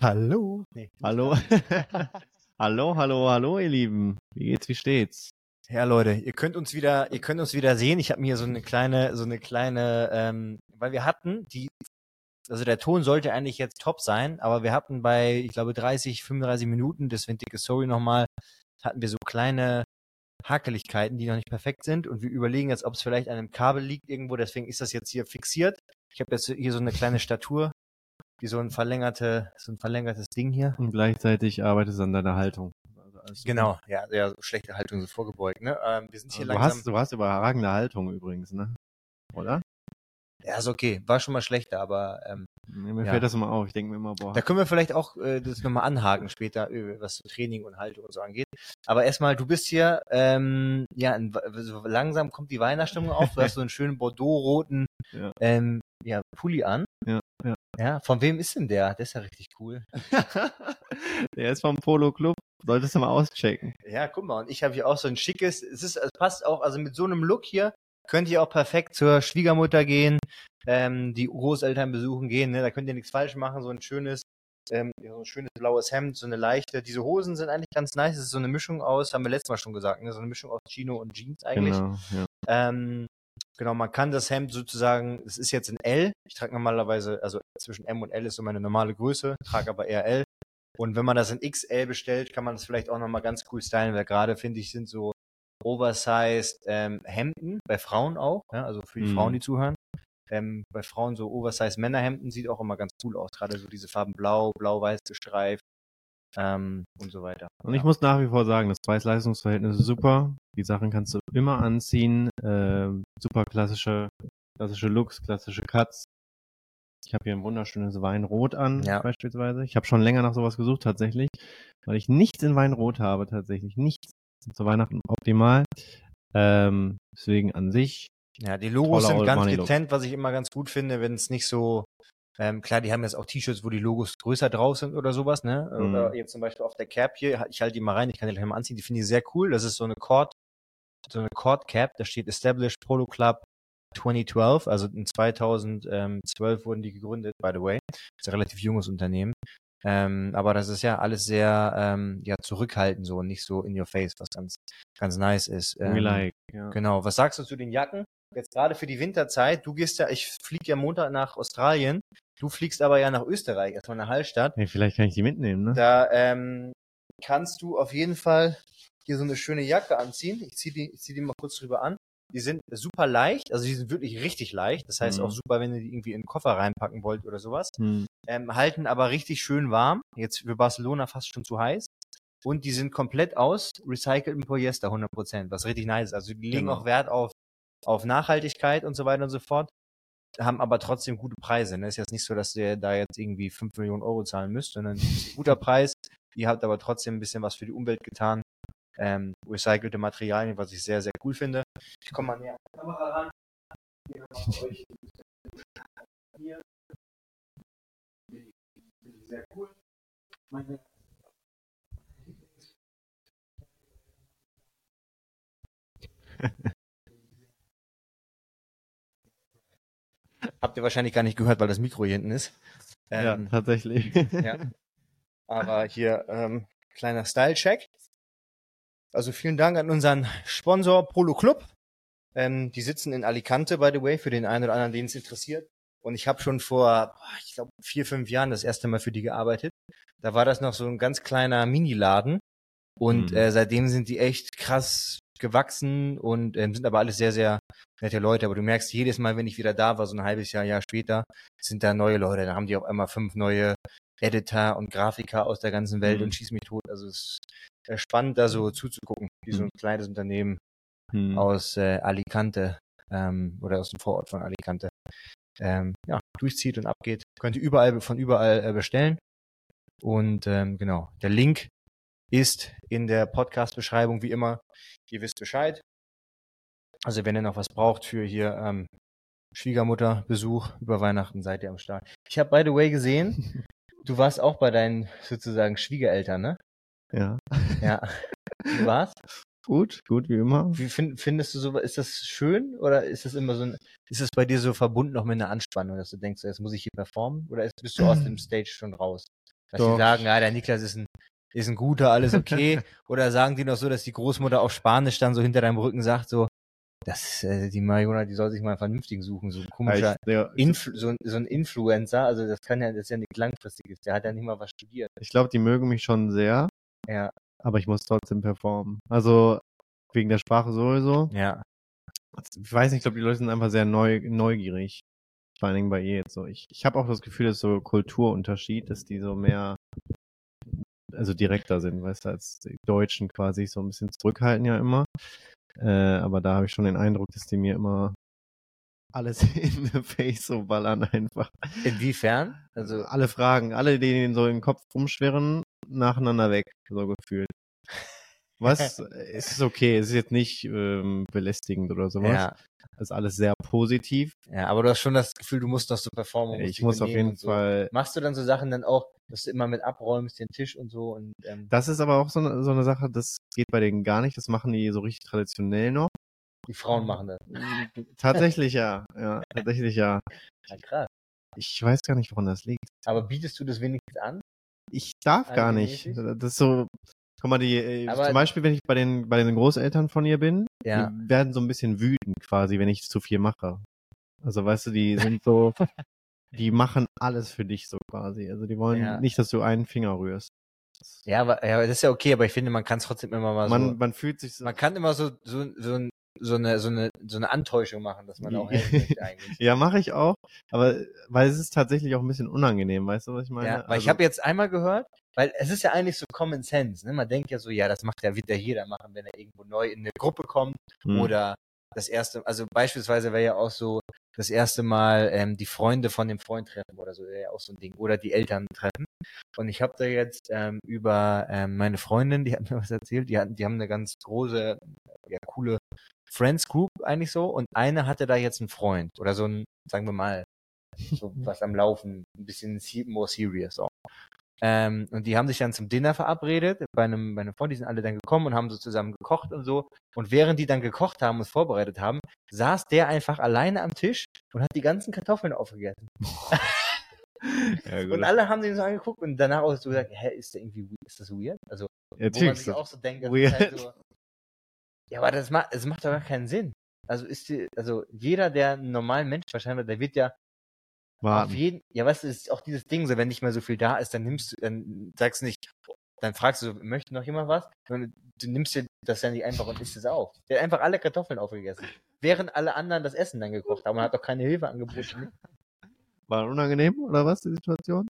Hallo. Nee. Hallo. hallo, hallo, hallo, ihr Lieben. Wie geht's, wie steht's? Ja, Leute, ihr könnt uns wieder, ihr könnt uns wieder sehen. Ich habe mir hier so eine kleine, so eine kleine, ähm, weil wir hatten die, also der Ton sollte eigentlich jetzt top sein, aber wir hatten bei, ich glaube, 30, 35 Minuten, deswegen dicke Sorry nochmal, hatten wir so kleine Hakeligkeiten, die noch nicht perfekt sind und wir überlegen jetzt, ob es vielleicht an einem Kabel liegt irgendwo, deswegen ist das jetzt hier fixiert. Ich habe jetzt hier so eine kleine Statur, wie so ein verlängerte, so ein verlängertes Ding hier. Und gleichzeitig arbeitest du an deiner Haltung. Also genau, ja, ja, schlechte Haltung ist vorgebeugt, ne? Ähm, wir sind hier du langsam. Hast, du hast überragende Haltung übrigens, ne? Oder? Ja, ist okay. War schon mal schlechter, aber ähm, mir ja. fällt das immer auf. Ich denke mir immer, boah. Da können wir vielleicht auch äh, das nochmal anhaken später, äh, was so Training und Haltung und so angeht. Aber erstmal, du bist hier, ähm, ja, in, so langsam kommt die Weihnachtsstimmung auf. Du hast so einen schönen Bordeaux-roten Ja. ähm, ja, Pulli an. Ja, ja. Ja, von wem ist denn der? Der ist ja richtig cool. Der ist vom Polo Club. Solltest du mal auschecken. Ja, guck mal, und ich habe hier auch so ein schickes, es ist, es passt auch, also mit so einem Look hier könnt ihr auch perfekt zur Schwiegermutter gehen, ähm, die Großeltern besuchen gehen, ne? da könnt ihr nichts falsch machen, so ein schönes, ähm, so ein schönes blaues Hemd, so eine leichte, diese Hosen sind eigentlich ganz nice, es ist so eine Mischung aus, haben wir letztes Mal schon gesagt, ne? so eine Mischung aus Chino und Jeans eigentlich. Genau, ja. Ähm, genau, man kann das Hemd sozusagen, es ist jetzt in L. Ich trage normalerweise, also zwischen M und L ist so meine normale Größe, trage aber eher L. Und wenn man das in XL bestellt, kann man das vielleicht auch nochmal ganz cool stylen, weil gerade finde ich, sind so oversized ähm, Hemden, bei Frauen auch, ja, also für die Mhm. Frauen, die zuhören. Ähm, bei Frauen so oversized Männerhemden sieht auch immer ganz cool aus, gerade so diese Farben blau, blau-weiß gestreift ähm, und so weiter. Und ich muss nach wie vor sagen, das Preis-Leistungs-Verhältnis ist super. Die Sachen kannst du immer anziehen. Ähm, super klassische, klassische Looks, klassische Cuts. Ich habe hier ein wunderschönes Weinrot an, Ja. beispielsweise. Ich habe schon länger nach sowas gesucht, tatsächlich, weil ich nichts in Weinrot habe, tatsächlich. Nichts. Zu Weihnachten optimal. Ähm, deswegen an sich. Ja, die Logos sind ganz dezent, was ich immer ganz gut finde, wenn es nicht so, ähm, klar, die haben jetzt auch T-Shirts, wo die Logos größer drauf sind oder sowas, ne? Mhm. Oder jetzt zum Beispiel auf der Cap hier, ich halte die mal rein, ich kann die gleich mal anziehen, die finde ich sehr cool. Das ist so eine Cord, so eine Cord Cap, da steht Established Polo Club 2012, also in 2012 wurden die gegründet, by the way. Das ist ein relativ junges Unternehmen. Ähm, aber das ist ja alles sehr ähm, ja, zurückhaltend so und nicht so in your face, was ganz, ganz nice ist. We Ähm, like. Ja. Genau. Was sagst du zu den Jacken? Jetzt gerade für die Winterzeit. Du gehst ja, ich fliege ja Montag nach Australien. Du fliegst aber ja nach Österreich, erstmal nach Hallstatt. Hey, vielleicht kann ich die mitnehmen, ne? Da ähm, kannst du auf jeden Fall hier so eine schöne Jacke anziehen. Ich zieh die, ich zieh die mal kurz drüber an. Die sind super leicht, also die sind wirklich richtig leicht. Das heißt Mhm. auch super, wenn ihr die irgendwie in den Koffer reinpacken wollt oder sowas. Hm. Ähm, halten aber richtig schön warm. Jetzt für Barcelona fast schon zu heiß. Und die sind komplett aus recyceltem Polyester 100%, was richtig nice ist. Also die legen Genau. auch Wert auf, auf Nachhaltigkeit und so weiter und so fort. Haben aber trotzdem gute Preise. Ne? Ist jetzt nicht so, dass ihr da jetzt irgendwie 5 Millionen Euro zahlen müsst, sondern ein guter Preis. Ihr habt aber trotzdem ein bisschen was für die Umwelt getan. Ähm, recycelte Materialien, was ich sehr, sehr cool finde. Ich komme mal näher an die Kamera ran. Hier euch. Hier. Sehr cool. Meine Habt ihr wahrscheinlich gar nicht gehört, weil das Mikro hier hinten ist. ja, Ähm, tatsächlich. ja. Aber hier ähm, kleiner Style-Check. Also vielen Dank an unseren Sponsor Polo Club. Ähm, die sitzen in Alicante, by the way, für den einen oder anderen, den es interessiert. Und ich habe schon vor, ich glaube, vier, fünf Jahren das erste Mal für die gearbeitet. Da war das noch so ein ganz kleiner Mini-Laden. Und Mhm. äh, seitdem sind die echt krass gewachsen und ähm, sind aber alles sehr, sehr nette Leute. Aber du merkst jedes Mal, wenn ich wieder da war, so ein halbes Jahr, Jahr später, sind da neue Leute. Da haben die auf einmal fünf neue Editor und Grafiker aus der ganzen Welt Mhm. und schieß mich tot. Also es ist äh, spannend, da so zuzugucken, wie so ein kleines Unternehmen Hm. aus äh, Alicante ähm, oder aus dem Vorort von Alicante ähm, ja, durchzieht und abgeht. Könnt ihr überall von überall äh, bestellen. Und ähm, genau, der Link ist in der Podcast-Beschreibung wie immer. Ihr wisst Bescheid. Also wenn ihr noch was braucht für hier ähm, Schwiegermutterbesuch über Weihnachten, seid ihr am Start. Ich habe by the way gesehen, du warst auch bei deinen sozusagen Schwiegereltern, ne? Ja. Ja. Du warst? Gut, gut, wie immer. Wie find, findest du so, ist das schön oder ist das immer so ein, ist das bei dir so verbunden noch mit einer Anspannung, dass du denkst, jetzt muss ich hier performen oder ist, bist du aus dem Stage schon raus? Dass die sagen, ja, der Niklas ist ein, ist ein guter, alles okay. Oder sagen die noch so, dass die Großmutter auf Spanisch dann so hinter deinem Rücken sagt, so, das, äh, die Mariona, die soll sich mal einen vernünftigen suchen, so ein komischer, Ich, ja, Influ so, ein, so ein Influencer, also das kann ja, das ist ja nichts langfristiges, der hat ja nicht mal was studiert. ich glaube, die mögen mich schon sehr, Ja, aber ich muss trotzdem performen. Also wegen der Sprache sowieso. ja. Ich weiß nicht, ich glaube, die Leute sind einfach sehr neu, neugierig. Vor allen Dingen bei ihr jetzt so. Ich, ich habe auch das Gefühl, dass so Kulturunterschied, dass die so mehr, also direkter sind, weißt du, als die Deutschen quasi so ein bisschen zurückhalten ja immer. Äh, aber da habe ich schon den Eindruck, dass die mir immer alles in the face so ballern einfach. Inwiefern? Also, alle Fragen, alle, die ihnen so im Kopf rumschwirren, nacheinander weg, so gefühlt. Was? es ist okay, es ist jetzt nicht ähm, belästigend oder sowas. ja, Das ist alles sehr positiv. ja, aber du hast schon das Gefühl, du musst noch so performen. Ich muss auf jeden so. Fall. Machst du dann so Sachen dann auch, dass du immer mit abräumst, den Tisch und so und, ähm, Das ist aber auch so eine, so eine Sache, das geht bei denen gar nicht. Das machen die so richtig traditionell noch. die Frauen machen das. Tatsächlich ja. Ja, tatsächlich ja. Ja, krass. Ich weiß gar nicht, woran das liegt. Aber bietest du das wenigstens an? Ich darf gar nicht. Das ist so. Guck mal, die, äh, Aber- zum Beispiel, wenn ich bei den, bei den Großeltern von ihr bin, Ja. die werden so ein bisschen wütend quasi, wenn ich zu viel mache. Also weißt du, die sind so, die machen alles für dich so quasi. Also die wollen Ja. nicht, dass du einen Finger rührst. Ja, aber, ja, das ist ja okay, aber ich finde, man kann es trotzdem immer mal man, so. man fühlt sich so. Man kann immer so, so, so, ein- so eine, so eine, so eine Antäuschung machen, dass man auch helfen möchte eigentlich. ja, mache ich auch, aber weil es ist tatsächlich auch ein bisschen unangenehm, weißt du, was ich meine? Ja, weil ich habe jetzt einmal gehört, weil es ist ja eigentlich so Common Sense, ne? Man denkt ja so, ja, das macht ja wieder jeder machen, wenn er irgendwo neu in eine Gruppe kommt Hm. oder das erste, also beispielsweise wäre ja auch so das erste Mal ähm, die Freunde von dem Freund treffen oder so, wäre ja auch so ein Ding oder die Eltern treffen. Und ich habe da jetzt ähm, über ähm, meine Freundin, die hat mir was erzählt, die die haben eine ganz große, ja coole Friends Group eigentlich so und eine hatte da jetzt einen Freund oder so ein, sagen wir mal, so was am Laufen, ein bisschen more serious auch. Ähm, und die haben sich dann zum Dinner verabredet bei einem, bei einem Freund, die sind alle dann gekommen und haben so zusammen gekocht und so. Und während die dann gekocht haben und vorbereitet haben, saß der einfach alleine am Tisch und hat die ganzen Kartoffeln aufgegessen. ja. Und alle haben den so angeguckt und danach auch so gesagt, hä, ist der irgendwie, ist das weird? Also, ja, wo man sich auch so denkt, das weird. ist halt so, ja, aber das macht, das macht doch gar keinen Sinn. Also ist die, also jeder, der einen normalen Mensch wahrscheinlich, der wird ja auf Warten. jeden, ja, weißt du, ist auch dieses Ding, so wenn nicht mehr so viel da ist, dann nimmst du, dann sagst du nicht, dann fragst du, möchte noch jemand was? Und du nimmst dir das ja nicht einfach und isst es auf. Der hat einfach alle Kartoffeln aufgegessen. Während alle anderen das Essen dann gekocht haben und hat doch keine Hilfe angeboten. War unangenehm oder was, die Situation?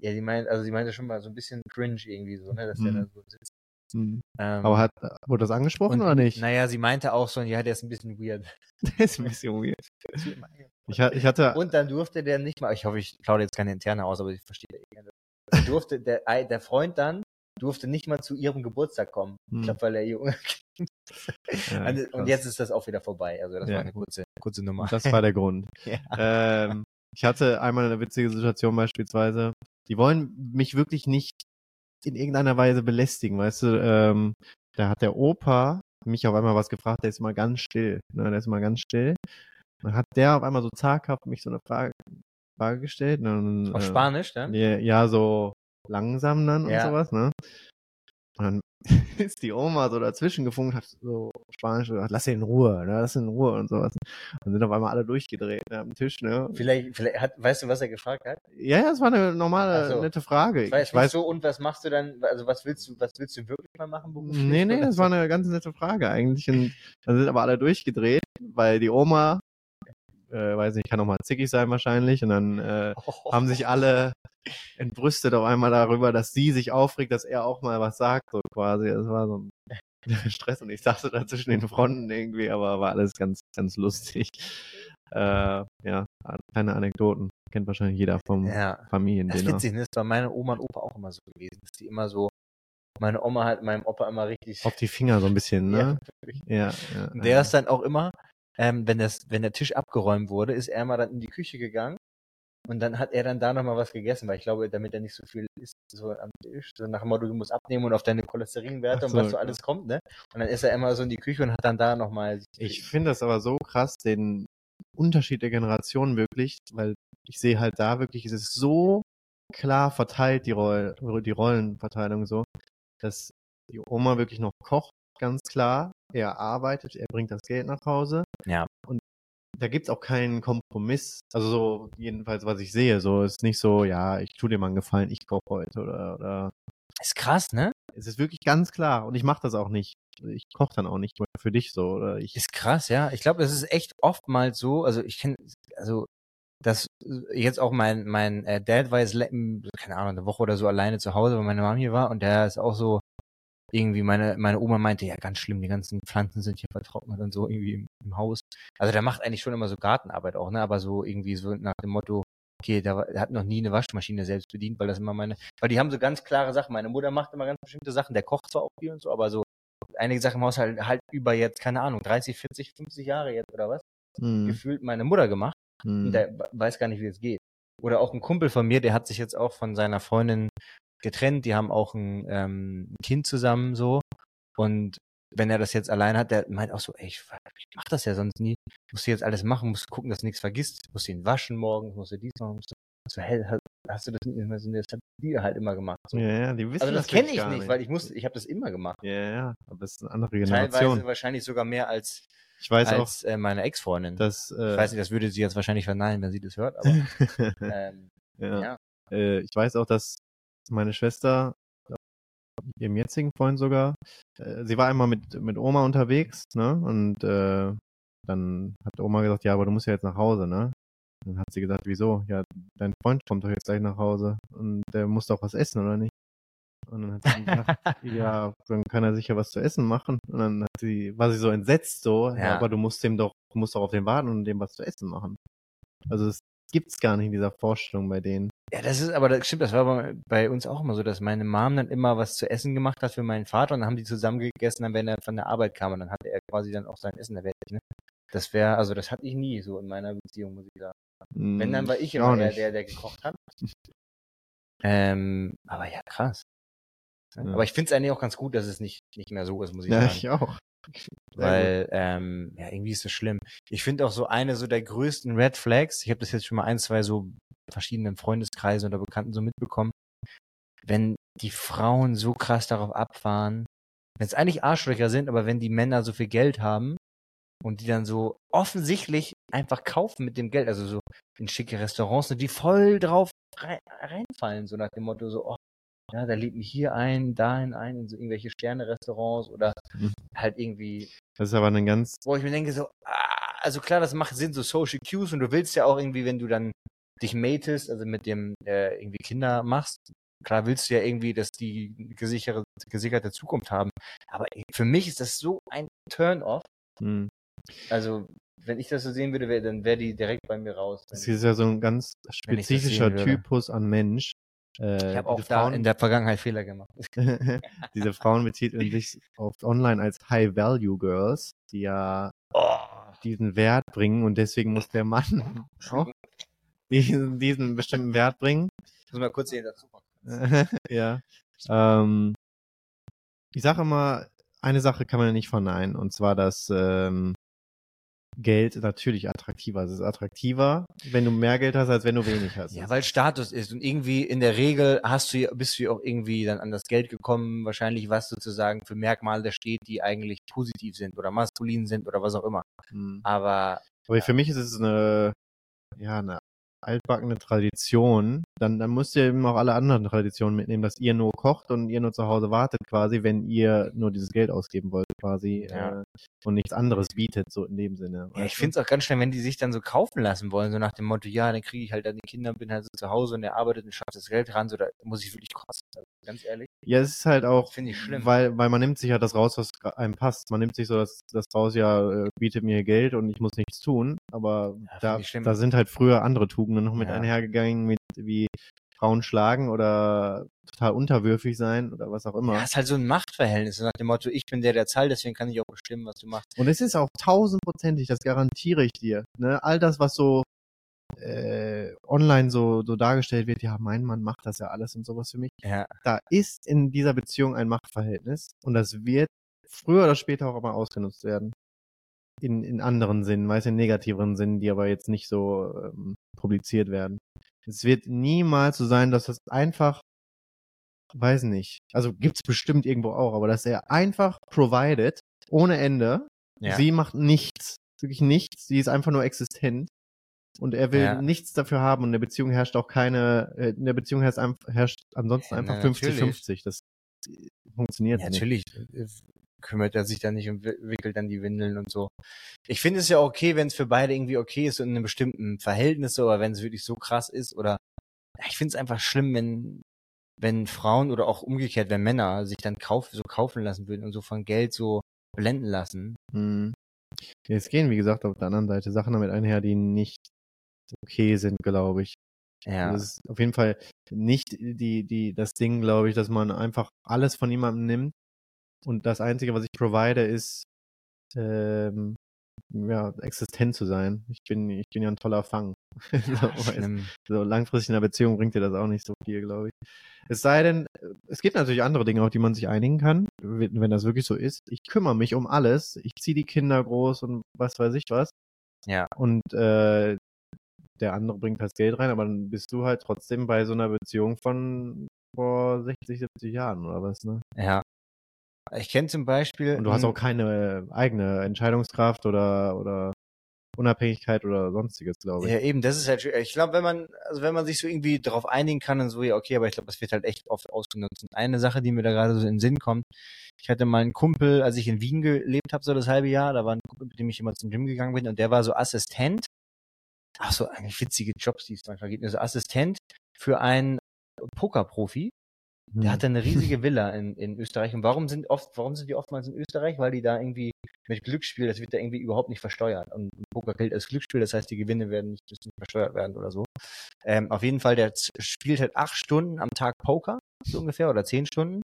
Ja, die meint, also sie meinte schon mal so ein bisschen cringe irgendwie so, ne, dass der Hm. da so sitzt. Hm. Ähm, Aber hat, wurde das angesprochen und, oder nicht? Naja, sie meinte auch so, ja, der ist ein bisschen weird. Der ist ein bisschen weird. Ich, ich hatte, Und dann durfte der nicht mal, ich hoffe, ich plaudere jetzt keine interne aus, aber ich verstehe eh durfte der, der Freund dann durfte nicht mal zu ihrem Geburtstag kommen. Hm. Ich glaube, weil er ihr Ja, Also, und jetzt ist das auch wieder vorbei. Also das Ja, war eine kurze, kurze Nummer. das war der Grund. ja. ähm, ich hatte einmal eine witzige Situation beispielsweise. Die wollen mich wirklich nicht in irgendeiner Weise belästigen, weißt du. Ähm, da hat der Opa mich auf einmal was gefragt, der ist immer ganz still. Ne, der ist immer ganz still. Dann hat der auf einmal so zaghaft mich so eine Frage, Frage gestellt. Ne, und, Auf äh, Spanisch, dann? Ja, ja, so langsam dann Ja. und sowas, ne? Und dann ist die Oma so dazwischen gefunkt, hat so Spanisch gesagt, lass ihn in Ruhe, ne? lass ihn in Ruhe und sowas. Und sind auf einmal alle durchgedreht ne, am Tisch, ne? Vielleicht, vielleicht hat, weißt du, was er gefragt hat? Ja, ja, es war eine normale, so. nette Frage. Ich weiß, ich weiß, so, und was machst du dann, also was willst du, was willst du wirklich mal machen beruflich? nee, nee, das war eine ganz nette Frage eigentlich. Und dann sind aber alle durchgedreht, weil die Oma, äh, weiß nicht, kann auch mal zickig sein wahrscheinlich. Und dann äh, haben sich alle entbrüstet auf einmal darüber, dass sie sich aufregt, dass er auch mal was sagt, so quasi. Das war so ein Stress und ich saß da zwischen den Fronten irgendwie, aber war alles ganz, ganz lustig. Äh, ja, kleine Anekdoten. Kennt wahrscheinlich jeder vom Ja. Das ist witzig, ne? Das war meine Oma und Opa auch immer so gewesen. Dass die immer so, meine Oma hat meinem Opa immer richtig. Auf die Finger so ein bisschen, ne? Ja, ja. Und der ist dann auch immer, ähm, wenn das, wenn der Tisch abgeräumt wurde, ist er mal dann in die Küche gegangen und dann hat er dann da nochmal was gegessen, weil ich glaube, damit er nicht so viel isst, so am Tisch, so nach dem Motto, du musst abnehmen und auf deine Cholesterinwerte Ach und was so, so alles kommt, ne? Und dann ist er immer so in die Küche und hat dann da nochmal. Ich finde das aber so krass, den Unterschied der Generationen wirklich, weil ich sehe halt da wirklich, es ist so klar verteilt, die, Roll, die Rollenverteilung so, dass die Oma wirklich noch kocht, ganz klar. Er arbeitet, er bringt das Geld nach Hause. Ja. Und da gibt's auch keinen Kompromiss. Also so, jedenfalls, was ich sehe, so ist nicht so, ja, ich tu dir mal einen Gefallen, ich koche heute oder, oder. Ist krass, ne? Es ist wirklich ganz klar und ich mache das auch nicht. Ich koche dann auch nicht mehr für dich so oder ich. Ist krass, ja. Ich glaube, es ist echt oftmals so, also ich kenne, also dass jetzt auch mein mein äh, Dad war jetzt keine Ahnung eine Woche oder so alleine zu Hause, weil meine Mom hier war und der ist auch so irgendwie meine meine Oma meinte ja ganz schlimm, die ganzen Pflanzen sind hier vertrocknet und so irgendwie im, im Haus. Also der macht eigentlich schon immer so Gartenarbeit auch, ne, aber so irgendwie so nach dem Motto Okay, der, der hat noch nie eine Waschmaschine selbst bedient, weil das immer meine, weil die haben so ganz klare Sachen. Meine Mutter macht immer ganz bestimmte Sachen, der kocht zwar auch viel und so, aber so einige Sachen im Haushalt halt über jetzt, keine Ahnung, 30, 40, 50 Jahre jetzt oder was, Mhm. gefühlt meine Mutter gemacht. Und Mhm. der weiß gar nicht, wie es geht. Oder auch ein Kumpel von mir, der hat sich jetzt auch von seiner Freundin getrennt. Die haben auch ein ähm, Kind zusammen so. Und wenn er das jetzt allein hat, der meint auch so, ey, ich, ich mach das ja sonst nie. Musst du jetzt alles machen, musst gucken, dass du nichts vergisst. Musst du ihn waschen morgen, musst du dies machen. Musst du, so, hä, hast, hast du das nicht mehr so? Das hat die halt immer gemacht. So. Ja, ja, die wissen also das kenne wirklich ich gar nicht, weil ich musste, ich habe das immer gemacht. Ja, ja, aber es ist eine andere Teilweise Generation. wahrscheinlich sogar mehr als, Ich weiß auch, als äh, meine Ex-Freundin. dass. Äh, Ich weiß nicht, das würde sie jetzt wahrscheinlich verneinen, wenn sie das hört, aber ähm, ja. ja. Äh, ich weiß auch, dass meine Schwester, ihrem jetzigen Freund sogar, äh, sie war einmal mit, mit Oma unterwegs, ne? Und äh, dann hat Oma gesagt, ja, aber du musst ja jetzt nach Hause, ne? Dann hat sie gesagt, wieso? Ja, dein Freund kommt doch jetzt gleich nach Hause und der muss doch was essen, oder nicht? Und dann hat sie gesagt, ja, dann kann er sicher was zu essen machen. Und dann hat sie, war sie so entsetzt so, ja. Ja. aber du musst dem doch, du musst doch auf den warten und dem was zu essen machen. Also das gibt's gar nicht in dieser Vorstellung bei denen. Ja, das ist, aber das stimmt, das war bei, uns auch immer so, dass meine Mom dann immer was zu essen gemacht hat für meinen Vater und dann haben die zusammen gegessen, dann wenn er von der Arbeit kam und dann hatte er quasi dann auch sein Essen erwertet, ne? Das wäre, also das hatte ich nie so in meiner Beziehung, muss ich sagen. Wenn, dann war ich auch immer der, der, der gekocht hat. Ähm, aber ja, krass. Ja. Aber ich finde es eigentlich auch ganz gut, dass es nicht, nicht mehr so ist, muss ich Ja, sagen. ich auch. Weil, ähm, ja, irgendwie ist das schlimm. Ich finde auch so eine so der größten Red Flags, ich habe das jetzt schon mal ein, zwei so verschiedenen Freundeskreisen oder Bekannten so mitbekommen, wenn die Frauen so krass darauf abfahren, wenn es eigentlich Arschlöcher sind, aber wenn die Männer so viel Geld haben und die dann so offensichtlich einfach kaufen mit dem Geld, also so in schicke Restaurants, und die voll drauf rein, reinfallen, so nach dem Motto so, oh, ja, da lädt mich hier ein, dahin ein, in so irgendwelche Sterne-Restaurants oder Mhm. halt irgendwie Das ist aber eine ganz, wo ich mir denke so, ah, also klar, das macht Sinn, so Social Cues und du willst ja auch irgendwie, wenn du dann dich matest, also mit dem äh, irgendwie Kinder machst, klar willst du ja irgendwie, dass die gesicherte, gesicherte Zukunft haben. Aber für mich ist das so ein Turn-off. mh. Also wenn ich das so sehen würde, wär, dann wäre die direkt bei mir raus. das ist ja so ein ganz spezifischer. Typus an Mensch. Äh, ich habe auch da Frauen, in der Vergangenheit Fehler gemacht. diese Frauen betiteln sich oft online als High-Value-Girls, die ja Oh. diesen Wert bringen und deswegen muss der Mann auch diesen, diesen bestimmten Wert bringen. Ich muss mal kurz sehen dazu. ja. Ähm, ich sage immer, eine Sache kann man ja nicht verneinen, und zwar, dass ähm, Geld natürlich attraktiver ist. Es ist attraktiver, wenn du mehr Geld hast, als wenn du wenig hast. Ja, weil Status ist und irgendwie in der Regel hast du ja- bist du ja auch irgendwie dann an das Geld gekommen, wahrscheinlich was sozusagen für Merkmale da steht, die eigentlich positiv sind oder maskulin sind oder was auch immer. Hm. Aber Aber für mich ist es eine, ja, eine altbackene Tradition. Dann, dann müsst ihr eben auch alle anderen Traditionen mitnehmen, dass ihr nur kocht und ihr nur zu Hause wartet quasi, wenn ihr nur dieses Geld ausgeben wollt quasi Ja. äh, und nichts anderes bietet, so in dem Sinne. ja, ich finde es auch ganz schnell, wenn die sich dann so kaufen lassen wollen, so nach dem Motto, ja, dann kriege ich halt dann die Kinder, bin halt so zu Hause und er arbeitet und schafft das Geld ran, so da muss ich wirklich kosten. Also, ganz ehrlich, Ja, es ist halt auch, finde ich schlimm. weil, weil man nimmt sich ja das raus, was einem passt. Man nimmt sich so das, das raus, ja, äh, bietet mir Geld und ich muss nichts tun. Aber Ja, da, da sind halt früher andere Tugenden noch mit einhergegangen, mit wie Frauen schlagen oder total unterwürfig sein oder was auch immer. ja, ist halt so ein Machtverhältnis, nach dem Motto, ich bin der, der zahlt, deswegen kann ich auch bestimmen, was du machst. Und es ist auch tausendprozentig, das garantiere ich dir. Ne? All das, was so äh, online so, so dargestellt wird, ja, mein Mann macht das ja alles und sowas für mich. Ja, Da ist in dieser Beziehung ein Machtverhältnis und das wird früher oder später auch immer ausgenutzt werden. In, in anderen Sinnen, meist in negativeren Sinnen, die aber jetzt nicht so ähm, publiziert werden. Es wird niemals so sein, dass das einfach, weiß nicht, also gibt's bestimmt irgendwo auch, aber dass er einfach provided, ohne Ende. Ja. Sie macht nichts, wirklich nichts. Sie ist einfach nur existent. Und er will Ja. nichts dafür haben und in der Beziehung herrscht auch keine, äh, in der Beziehung herrscht, herrscht ansonsten einfach na, 50-50. Das funktioniert Ja, nicht. natürlich kümmert er sich da nicht und wi- wickelt dann die Windeln und so. Ich finde es ja okay, wenn es für beide irgendwie okay ist und in einem bestimmten Verhältnis so, aber wenn es wirklich so krass ist oder ich finde es einfach schlimm, wenn wenn Frauen oder auch umgekehrt, wenn Männer sich dann kauf, so kaufen lassen würden und so von Geld so blenden lassen. Hm. Es gehen, wie gesagt, auf der anderen Seite Sachen damit einher, die nicht okay sind, glaube ich. Ja. Das ist auf jeden Fall nicht die, die, das Ding, glaube ich, dass man einfach alles von jemandem nimmt und das Einzige, was ich provide, ist, ähm, ja, existent zu sein. Ich bin, ich bin ja ein toller Fang. Schlimm. so langfristig in einer Beziehung bringt dir das auch nicht so viel, glaube ich. Es sei denn, es gibt natürlich andere Dinge, auf die man sich einigen kann, wenn wenn das wirklich so ist. Ich kümmere mich um alles. Ich ziehe die Kinder groß und was weiß ich was. Ja. Und äh, der andere bringt das Geld rein, aber dann bist du halt trotzdem bei so einer Beziehung von vor 60, 70 Jahren oder was, ne? Ja. Ich kenne zum Beispiel. Und du hast auch keine eigene Entscheidungskraft oder, oder Unabhängigkeit oder sonstiges, glaube ich. Ja, eben, das ist halt, schwierig. ich glaube, wenn man, also wenn man sich so irgendwie darauf einigen kann und so, ja, okay, aber ich glaube, das wird halt echt oft ausgenutzt. Und eine Sache, die mir da gerade so in den Sinn kommt, ich hatte mal einen Kumpel, als ich in Wien gelebt habe, so das halbe Jahr, da war ein Kumpel, mit dem ich immer zum Gym gegangen bin und der war so Assistent. Ach so, eigentlich witzige Jobs, die es manchmal gibt. Also Assistent für einen Pokerprofi. Hm. Der hatte eine riesige Villa in, in Österreich. Und warum sind oft, warum sind die oftmals in Österreich? Weil die da irgendwie mit Glücksspiel, das wird da irgendwie überhaupt nicht versteuert. Und Poker gilt als Glücksspiel, das heißt, die Gewinne werden nicht, müssen nicht versteuert werden oder so. Ähm, auf jeden Fall, der spielt halt acht Stunden am Tag Poker, so ungefähr, oder zehn Stunden.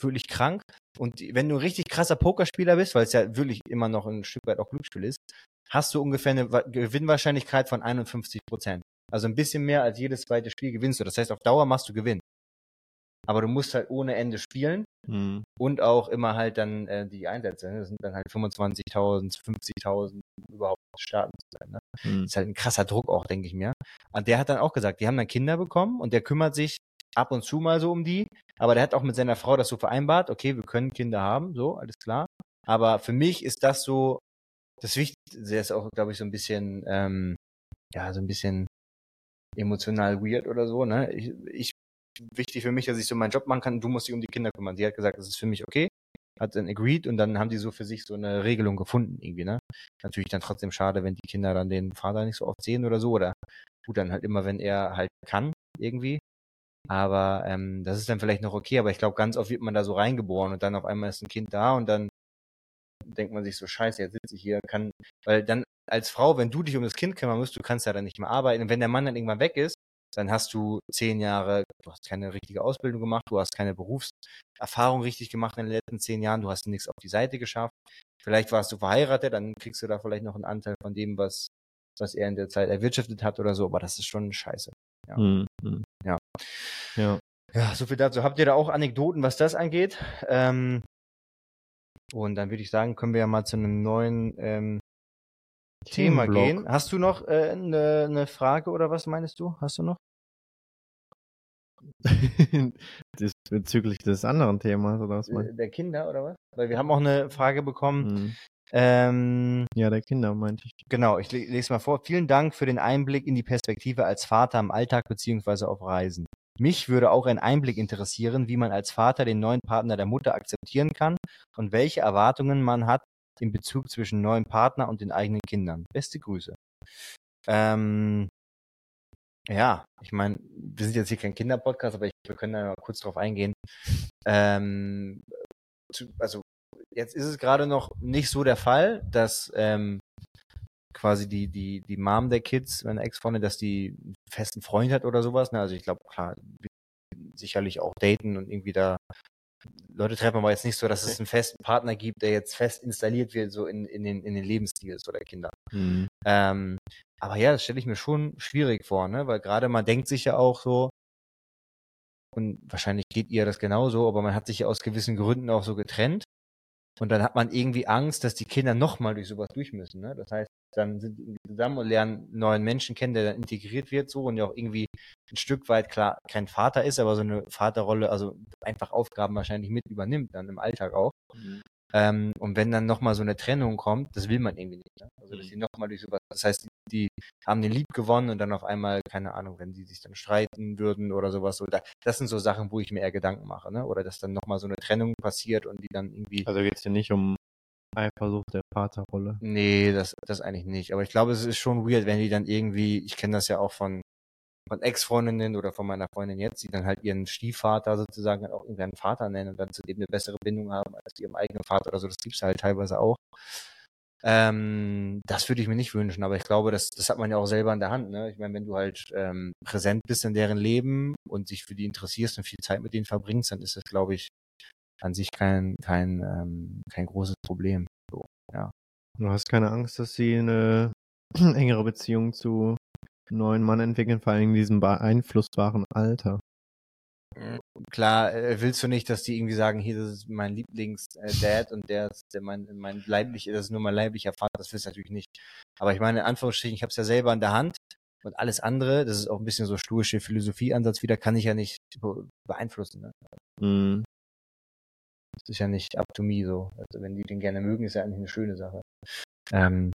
Wirklich krank. Und wenn du ein richtig krasser Pokerspieler bist, weil es ja wirklich immer noch ein Stück weit auch Glücksspiel ist, hast du ungefähr eine Wa- Gewinnwahrscheinlichkeit von 51 Prozent. Also ein bisschen mehr als jedes zweite Spiel gewinnst du. Das heißt, auf Dauer machst du Gewinn. Aber du musst halt ohne Ende spielen Hm. und auch immer halt dann äh, die Einsätze. Ne? Das sind dann halt 25.000, 50.000 um überhaupt starten zu sein. Ne? Hm. ist halt ein krasser Druck auch, denke ich mir. Und der hat dann auch gesagt, die haben dann Kinder bekommen und der kümmert sich ab und zu mal so um die. Aber der hat auch mit seiner Frau das so vereinbart, okay, wir können Kinder haben, so, alles klar. Aber für mich ist das so, das Wichtigste, ist auch, glaube ich, so ein bisschen, ähm, ja, so ein bisschen emotional weird oder so, ne? Ich, ich, wichtig für mich, dass ich so meinen Job machen kann, du musst dich um die Kinder kümmern. Sie hat gesagt, das ist für mich okay, hat dann agreed und dann haben die so für sich so eine Regelung gefunden irgendwie, ne? Natürlich dann trotzdem schade, wenn die Kinder dann den Vater nicht so oft sehen oder so oder gut, dann halt immer, wenn er halt kann, irgendwie. Aber ähm, das ist dann vielleicht noch okay, aber ich glaube, ganz oft wird man da so reingeboren und dann auf einmal ist ein Kind da und dann denkt man sich so, scheiße, jetzt sitze ich hier, kann, weil dann als Frau, wenn du dich um das Kind kümmern musst, du kannst ja dann nicht mehr arbeiten. Und wenn der Mann dann irgendwann weg ist, dann hast du zehn Jahre, du hast keine richtige Ausbildung gemacht, du hast keine Berufserfahrung richtig gemacht in den letzten zehn Jahren, du hast nichts auf die Seite geschafft. Vielleicht warst du verheiratet, dann kriegst du da vielleicht noch einen Anteil von dem, was, was er in der Zeit erwirtschaftet hat oder so, aber das ist schon scheiße. Ja. Hm. Hm. Ja. Ja. Ja, so viel dazu. Habt ihr da auch Anekdoten, was das angeht? Ähm, und dann würde ich sagen, können wir ja mal zu einem neuen ähm, Thema Themenblock. gehen. Hast du noch äh, eine ne Frage oder was meinst du? Hast du noch? bezüglich des anderen Themas, oder was Äh, meinst Der Kinder oder was? Weil wir haben auch eine Frage du? bekommen. Hm. Ähm, Ja, der Kinder, meinte ich. genau, ich le- lese mal vor. Vielen Dank für den Einblick in die Perspektive als Vater im Alltag beziehungsweise auf Reisen. Mich würde auch ein Einblick interessieren, wie man als Vater den neuen Partner der Mutter akzeptieren kann und welche Erwartungen man hat im Bezug zwischen neuem Partner und den eigenen Kindern. Beste Grüße. Ähm, ja, ich meine, wir sind jetzt hier kein Kinderpodcast, aber ich, wir können da mal kurz drauf eingehen. Ähm, zu, also jetzt ist es gerade noch nicht so der Fall, dass ähm, quasi die, die, die Mom der Kids, meine Ex-Freundin, dass die einen festen Freund hat oder sowas. Ne? Also ich glaube, klar, sicherlich auch daten und irgendwie da Leute treffen, aber jetzt nicht so, dass es einen festen Partner gibt, der jetzt fest installiert wird, so in, in, den, in den Lebensstil so der Kinder. Hm. Ähm, aber ja, das stelle ich mir schon schwierig vor, ne? Weil gerade man denkt sich ja auch so, und wahrscheinlich geht ihr das genauso, aber man hat sich ja aus gewissen Gründen auch so getrennt. Und dann hat man irgendwie Angst, dass die Kinder nochmal durch sowas durch müssen. Ne? Das heißt, dann sind die zusammen und lernen neuen Menschen kennen, der dann integriert wird so und ja auch irgendwie ein Stück weit klar kein Vater ist, aber so eine Vaterrolle, also einfach Aufgaben wahrscheinlich mit übernimmt, dann im Alltag auch. Ähm, und wenn dann nochmal so eine Trennung kommt, das will man irgendwie nicht. Ne? Also, dass Mhm. die nochmal durch sowas, das heißt, die, haben den Lieb gewonnen und dann auf einmal, keine Ahnung, wenn die sich dann streiten würden oder sowas, oder das sind so Sachen, wo ich mir eher Gedanken mache, ne? Oder dass dann nochmal so eine Trennung passiert und die dann irgendwie. Also geht's hier nicht um Eifersucht der Vaterrolle. Nee, das, das eigentlich nicht. Aber ich glaube, es ist schon weird, wenn die dann irgendwie, ich kenne das ja auch von, von Ex-Freundinnen oder von meiner Freundin jetzt, die dann halt ihren Stiefvater sozusagen auch irgendwie einen Vater nennen und dann zu dem eine bessere Bindung haben als ihrem eigenen Vater oder so. Das gibt's halt teilweise auch. Ähm, das würde ich mir nicht wünschen, aber ich glaube, das, das hat man ja auch selber in der Hand. Ne? Ich meine, wenn du halt ähm, präsent bist in deren Leben und dich für die interessierst und viel Zeit mit denen verbringst, dann ist das, glaube ich, an sich kein, kein, ähm, kein großes Problem. So, ja. Du hast keine Angst, dass sie eine engere Beziehung zu einem neuen Mann entwickeln, vor allem in diesem beeinflussbaren Alter. Klar, äh, willst du nicht, dass die irgendwie sagen, hier, das ist mein Lieblings-Dad und der ist der mein, mein leiblicher, das ist nur mein leiblicher Vater, das willst du natürlich nicht. Aber ich meine, in Anführungsstrichen, ich habe es ja selber in der Hand und alles andere, das ist auch ein bisschen so stoische Philosophieansatz wieder, kann ich ja nicht be- beeinflussen. Ne? Mhm. Das ist ja nicht up to me so. Also wenn die den gerne mögen, ist ja eigentlich eine schöne Sache. Ähm,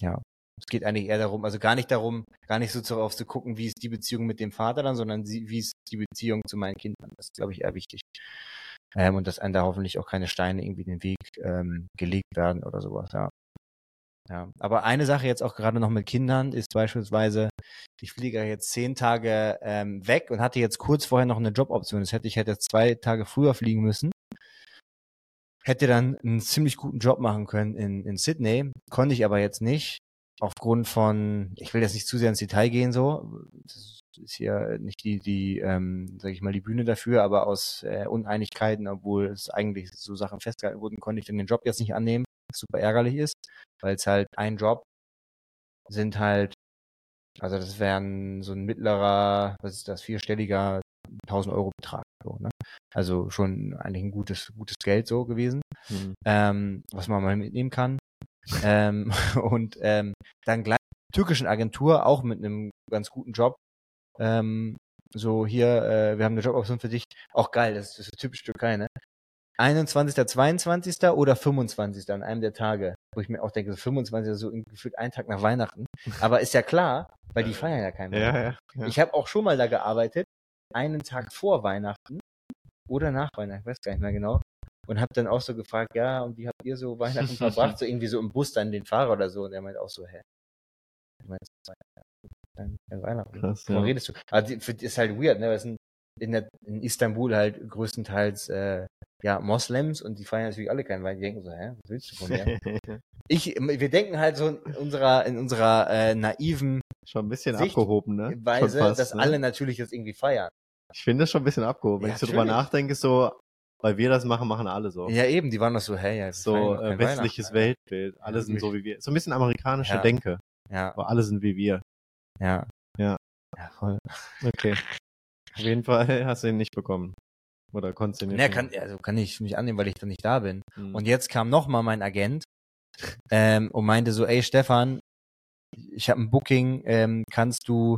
ja. Es geht eigentlich eher darum, also gar nicht darum, gar nicht so darauf zu gucken, wie ist die Beziehung mit dem Vater dann, sondern wie ist die Beziehung zu meinen Kindern. Das ist, glaube ich, eher wichtig. Ähm, und dass einem da hoffentlich auch keine Steine irgendwie den Weg ähm, gelegt werden oder sowas, ja. Ja, aber eine Sache jetzt auch gerade noch mit Kindern ist beispielsweise, ich fliege jetzt zehn Tage ähm, weg und hatte jetzt kurz vorher noch eine Joboption. Das hätte ich hätte jetzt zwei Tage früher fliegen müssen hätte dann einen ziemlich guten Job machen können in, in Sydney, konnte ich aber jetzt nicht, aufgrund von, ich will jetzt nicht zu sehr ins Detail gehen so, das ist hier nicht die, die, ähm, sag ich mal, die Bühne dafür, aber aus äh, Uneinigkeiten, obwohl es eigentlich so Sachen festgehalten wurden, konnte ich dann den Job jetzt nicht annehmen, was super ärgerlich ist, weil es halt ein Job sind halt, also das wären so ein mittlerer, was ist das, vierstelliger 1000 Euro Betrag, so, ne? Also schon eigentlich ein gutes, gutes Geld so gewesen, Mhm. ähm, was man mal mitnehmen kann. ähm, und ähm, dann gleich türkischen Agentur, auch mit einem ganz guten Job. Ähm, so hier, äh, wir haben eine Joboption für dich. Auch geil, das ist, das ist typisch Türkei, ne? 21., 22. oder 25. an einem der Tage, wo ich mir auch denke, so 25. so gefühlt einen Tag nach Weihnachten. Aber ist ja klar, weil die feiern ja keinen Ja, ja. ja. Ich habe auch schon mal da gearbeitet, einen Tag vor Weihnachten oder nach Weihnachten, ich weiß gar nicht mehr genau. Und habe dann auch so gefragt, ja, und wie habt ihr so Weihnachten verbracht? So irgendwie so im Bus dann den Fahrer oder so. Und er meint auch so, hä? Du meinst Weihnachten? Weihnachten. Krass, ja. redest du? Also die ist halt weird, ne? Das sind in, der, in Istanbul halt größtenteils äh, ja, Moslems und die feiern natürlich alle keinen Wein. Die denken so, hä, was willst du von mir? ich, wir denken halt so in unserer, in unserer äh, naiven schon ein bisschen Sicht- abgehoben, ne? Weise, fast, dass ne? alle natürlich das irgendwie feiern. Ich finde das schon ein bisschen abgehoben. Wenn Ja, ich so drüber nachdenke, so, weil wir das machen, machen alle so. Ja, eben, die waren doch so, hey, ja, so äh, westliches Weltbild. Alle Ja, sind so wie wir. So ein bisschen amerikanische Ja. Denke. Ja, Aber alle sind wie wir. ja. Ja. Ja, voll. Okay. Auf jeden Fall hast du ihn nicht bekommen. Oder konntest du ihn nicht Ja, kann, also kann ich nicht annehmen, weil ich dann nicht da bin. Hm. Und jetzt kam noch mal mein Agent ähm, und meinte so, ey Stefan, ich habe ein Booking, ähm, kannst du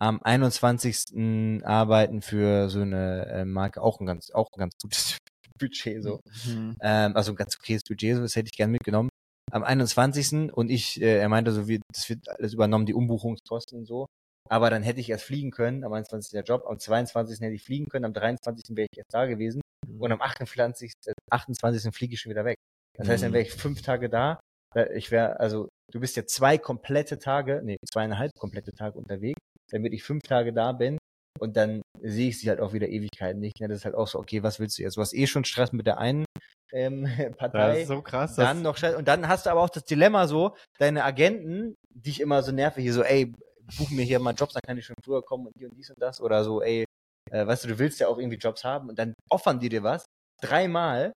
am 21. arbeiten für so eine äh, Marke, auch ein ganz, auch ein ganz gutes Budget so. Hm. Ähm, also ein ganz okayes Budget, so, das hätte ich gern mitgenommen. Am 21. und ich, äh, er meinte so, wie, das wird alles übernommen, die Umbuchungskosten und so. Aber dann hätte ich erst fliegen können, am 21. der Job, am 22. hätte ich fliegen können, am 23. wäre ich erst da gewesen und am 28. äh, 28. fliege ich schon wieder weg. Das heißt, dann wäre ich fünf Tage da. Äh, Ich wäre, also, du bist ja zwei komplette Tage, nee, zweieinhalb komplette Tage unterwegs, damit ich fünf Tage da bin und dann sehe ich sie halt auch wieder Ewigkeiten nicht. Ne? Das ist halt auch so, okay, was willst du jetzt? Du hast eh schon Stress mit der einen ähm, Das Partei. ist so krass. Dann noch Stress. Und dann hast du aber auch das Dilemma so, deine Agenten, die ich immer so nerve, hier so, ey, buch mir hier mal Jobs, dann kann ich schon früher kommen und hier und dies und das. Oder so, ey, äh, weißt du, du willst ja auch irgendwie Jobs haben und dann offern die dir was. Dreimal,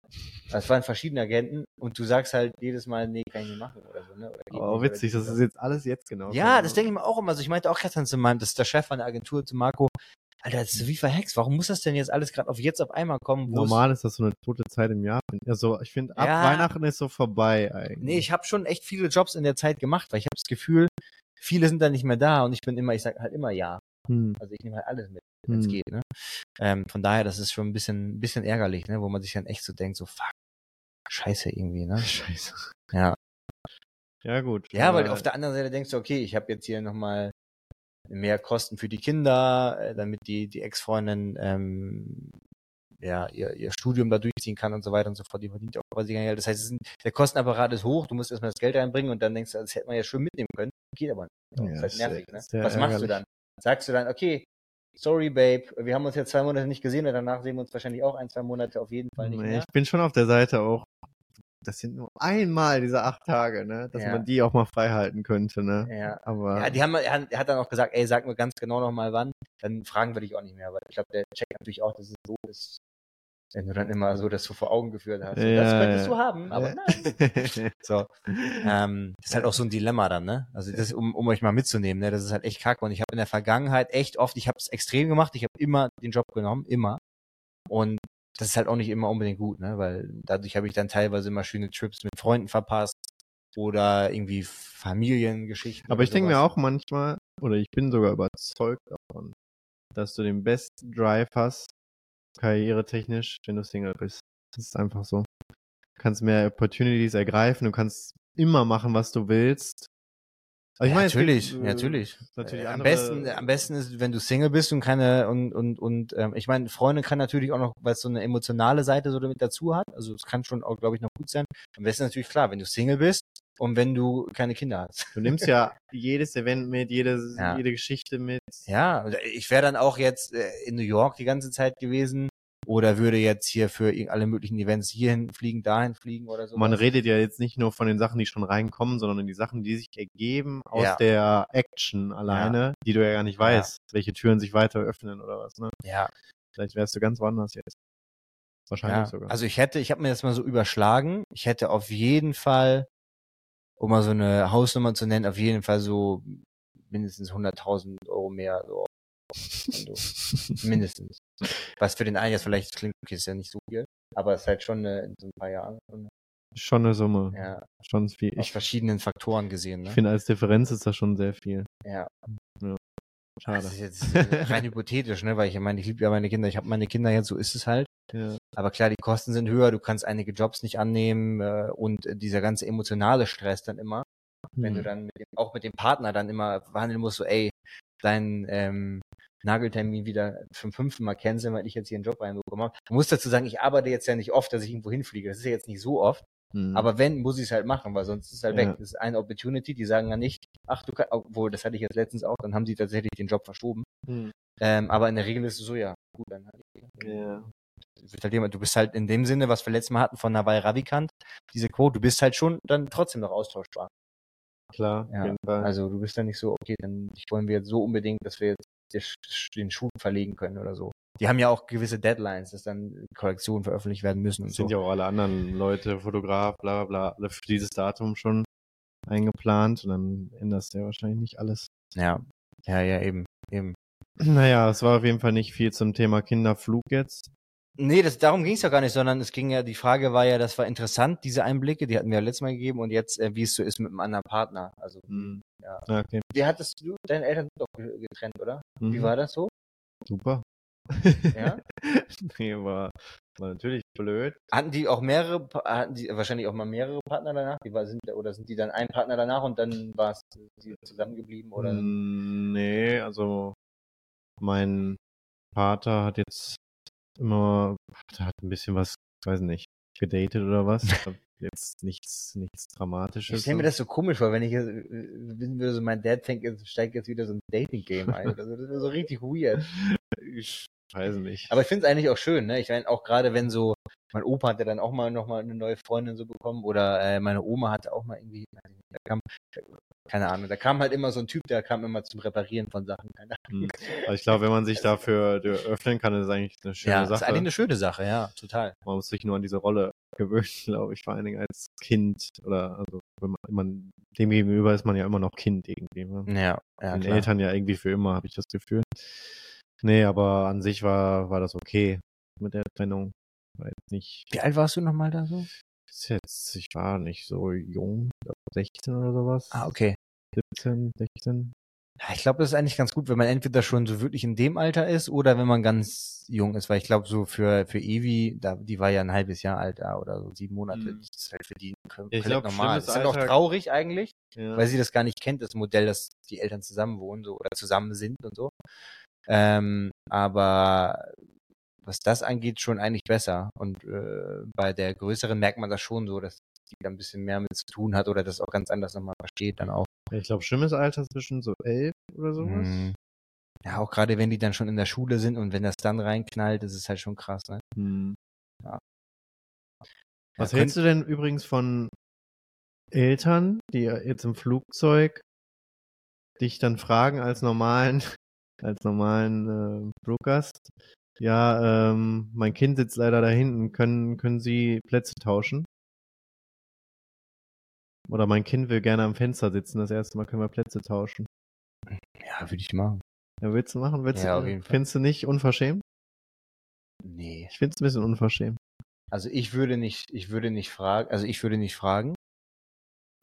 das waren verschiedene Agenten und du sagst halt jedes Mal, nee, kann ich nicht machen oder so, ne? Oder Oh, witzig, das ist jetzt alles jetzt genau. ja, das denke ich mir auch immer. Also ich meinte auch gestern zu meinem, das ist der Chef von der Agentur, zu Marco, Alter, das ist wie verhext. Warum muss das denn jetzt alles gerade auf jetzt auf einmal kommen? Normal ist das so eine tote Zeit im Jahr. Also ich finde, ab Ja. Weihnachten ist so vorbei eigentlich. Nee, ich habe schon echt viele Jobs in der Zeit gemacht, weil ich habe das Gefühl, viele sind dann nicht mehr da und ich bin immer, ich sag halt immer ja. hm. Also ich nehme halt alles mit, wenn es Hm. geht, ne? Ähm, von daher, das ist schon ein bisschen, ein bisschen ärgerlich, ne? Wo man sich dann echt so denkt, so fuck, scheiße irgendwie, ne? Scheiße. Ja. Ja, gut. Ja, weil auf der anderen Seite denkst du, okay, ich habe jetzt hier nochmal mehr Kosten für die Kinder, äh, damit die, die Ex-Freundin ähm, ja, ihr, ihr Studium da durchziehen kann und so weiter und so fort. Die verdient auch quasi kein Geld. Das heißt, sind, der Kostenapparat ist hoch, du musst erstmal das Geld reinbringen und dann denkst du, das hätte man ja schön mitnehmen können. Geht aber nicht. Ja, das ist halt nervig, ne? Was machst du ärgerlich. dann? Sagst du dann, okay, sorry, Babe, wir haben uns jetzt zwei Monate nicht gesehen und danach sehen wir uns wahrscheinlich auch ein, zwei Monate auf jeden Fall nicht mehr. ich bin schon auf der Seite auch. Das sind nur einmal diese acht Tage, ne? Dass Ja. man die auch mal frei halten könnte, ne? Ja. Aber Ja, die haben, er hat- er hat dann auch gesagt, ey, sag mir ganz genau nochmal wann, dann fragen wir dich auch nicht mehr, weil ich glaube, der checkt natürlich auch, dass es so ist, wenn du dann immer so das so vor Augen geführt hast. So, das Ja, könntest ja. du haben, aber nein. So. Ähm, das ist halt auch so ein Dilemma dann, ne? Also das, um, um euch mal mitzunehmen, ne? Das ist halt echt kacke. Und ich habe in der Vergangenheit echt oft, ich habe es extrem gemacht, ich habe immer den Job genommen, immer. Und das ist halt auch nicht immer unbedingt gut, ne? Weil dadurch habe ich dann teilweise immer schöne Trips mit Freunden verpasst oder irgendwie Familiengeschichten. Aber ich denke mir auch manchmal, oder ich bin sogar überzeugt davon, dass du den besten Drive hast, karrieretechnisch, wenn du Single bist. Das ist einfach so. Du kannst mehr Opportunities ergreifen, du kannst immer machen, was du willst. Aber ja, meine, es gibt, natürlich, äh, natürlich. natürlich Äh, am besten, am besten ist, wenn du Single bist und keine und und und ähm, ich meine, Freundin kann natürlich auch noch, weil es so eine emotionale Seite so damit dazu hat. Also es kann schon auch, glaube ich, noch gut sein. Am besten natürlich klar, wenn du Single bist und wenn du keine Kinder hast. Du nimmst ja jedes Event mit, jede, Ja. jede Geschichte mit. Ja, und ich wäre dann auch jetzt äh, in New York die ganze Zeit gewesen oder würde jetzt hier für alle möglichen Events hierhin fliegen, dahin fliegen oder so. Man redet ja jetzt nicht nur von den Sachen, die schon reinkommen, sondern die Sachen, die sich ergeben aus Ja. der Action alleine, die du ja gar nicht Ja. weißt, welche Türen sich weiter öffnen oder was. Ne? Ja, Vielleicht wärst du ganz woanders jetzt. Wahrscheinlich ja. sogar. Also ich hätte, ich habe mir das mal so überschlagen. Ich hätte auf jeden Fall, um mal so eine Hausnummer zu nennen, auf jeden Fall so mindestens 100.000 Euro mehr. So. Also, mindestens. Was für den einen jetzt vielleicht klingt, okay, ist ja nicht so viel, aber es ist halt schon eine, in so ein paar Jahren. schon eine Summe. Ja, Schon viel. aus Ich, verschiedenen Faktoren gesehen. Ne? ich finde, als Differenz ist das schon sehr viel. ja. Schade. Das ist jetzt äh, rein hypothetisch, ne? Weil ich meine, ich liebe ja meine Kinder, ich habe meine Kinder jetzt, so ist es halt. Ja. Aber klar, die Kosten sind höher, du kannst einige Jobs nicht annehmen äh, und äh, dieser ganze emotionale Stress dann immer, wenn du Hm. dann mit dem, auch mit dem Partner dann immer verhandeln musst, so ey, dein ähm, Nageltermin wieder zum fünften Mal canceln, weil ich jetzt hier einen Job reinbekommen habe. Du musst dazu sagen, ich arbeite jetzt ja nicht oft, dass ich irgendwo hinfliege. Das ist ja jetzt nicht so oft. Hm. Aber wenn, muss ich es halt machen, weil sonst ist es halt Ja. weg. Das ist eine Opportunity, die sagen dann nicht, ach du kannst, obwohl, das hatte ich jetzt letztens auch, dann haben sie tatsächlich den Job verschoben. Hm. Ähm, aber in der Regel ist es so, ja, gut, dann halt. Ja. Halt du bist halt in dem Sinne, was wir letztes Mal hatten von Nawal Ravikant, diese Quote, du bist halt schon dann trotzdem noch austauschbar. Klar, Ja, auf jeden Fall. Also du bist dann nicht so, okay, dann wollen wir jetzt so unbedingt, dass wir jetzt den Sch- den Schuh verlegen können oder so. Die haben ja auch gewisse Deadlines, dass dann Kollektionen veröffentlicht werden müssen und sind so. ja auch alle anderen Leute, Fotograf, bla bla bla, alle für dieses Datum schon eingeplant und dann änderst du ja wahrscheinlich nicht alles. Ja, ja, ja, eben, eben. Naja, es war auf jeden Fall nicht viel zum Thema Kinderflug jetzt. Nee, das, darum ging es ja gar nicht, sondern es ging ja, die Frage war ja, das war interessant, diese Einblicke, die hatten wir ja letztes Mal gegeben und jetzt, äh, wie es so ist mit einem anderen Partner. Also, Hm. Ja. Okay. wie hattest du, deine Eltern sind doch ge- getrennt, oder? Wie Mhm. war das so? Super. Ja? nee, war, war natürlich blöd. Hatten die auch mehrere, hatten die wahrscheinlich auch mal mehrere Partner danach? Die war, sind, oder sind die dann ein Partner danach und dann war es die zusammengeblieben oder? Mm, Nee, also mein Vater hat jetzt immer, hat hat ein bisschen was, ich weiß nicht, gedatet oder was. Jetzt nichts, nichts Dramatisches. Ich stelle mir das so komisch vor, wenn ich jetzt, äh, wissen würde, so mein Dad fängt jetzt, steigt jetzt wieder so ein Dating-Game ein. oder so. Das wäre so richtig weird. Ich weiß nicht. Aber ich finde es eigentlich auch schön, ne? Ich meine, auch gerade wenn so, mein Opa hatte dann auch mal nochmal eine neue Freundin so bekommen oder äh, meine Oma hatte auch mal irgendwie, keine Ahnung, da kam halt immer so ein Typ, der kam immer zum Reparieren von Sachen. Keine Ahnung. Hm. Aber ich glaube, wenn man sich dafür öffnen kann, ist es eigentlich eine schöne Ja, ist Sache. eigentlich eine schöne Sache, ja, total. man muss sich nur an diese Rolle gewöhnen, glaube ich, vor allen Dingen als Kind oder also wenn man, man dem gegenüber ist man ja immer noch Kind irgendwie. Ne? Ja, ja, Den. Eltern ja irgendwie für immer, habe ich das Gefühl. Nee, aber an sich war, war das okay mit der Trennung. War jetzt nicht. Wie alt warst du nochmal da so? Ist jetzt, ich war nicht so jung, 16 oder sowas. Ah, okay. 17, 16. Ja, ich glaube, das ist eigentlich ganz gut, wenn man entweder schon so wirklich in dem Alter ist oder wenn man ganz jung ist, weil ich glaube, so für, für Evi, da, die war ja ein halbes Jahr alt da oder so sieben Monate, Mhm. das ist halt für die kom- Ich komplett glaub, normal. Das ist halt auch traurig eigentlich, Ja. weil sie das gar nicht kennt, das Modell, dass die Eltern zusammen wohnen so, oder zusammen sind und so. Ähm, aber was das angeht, schon eigentlich besser. Und äh, bei der größeren merkt man das schon so, dass die da ein bisschen mehr mit zu tun hat oder das auch ganz anders nochmal versteht dann auch. Ich glaube, schlimmes Alter zwischen so elf oder sowas. Mhm. Ja, auch gerade wenn die dann schon in der Schule sind und wenn das dann reinknallt, das ist halt schon krass, ne? Hm. Ja. Was Ja, hältst du denn übrigens von Eltern, die jetzt im Flugzeug dich dann fragen als normalen, als normalen äh, Fluggast, ja, ähm, mein Kind sitzt leider da hinten, können, können Sie Plätze tauschen? Oder mein Kind will gerne am Fenster sitzen, das erste Mal können wir Plätze tauschen. Ja, würde ich machen. Ja, willst du machen? Willst Ja, du, auf jeden Fall. Findest du nicht unverschämt? Nee. Ich finde es ein bisschen unverschämt. Also ich würde nicht, ich würde nicht fragen, also ich würde nicht fragen.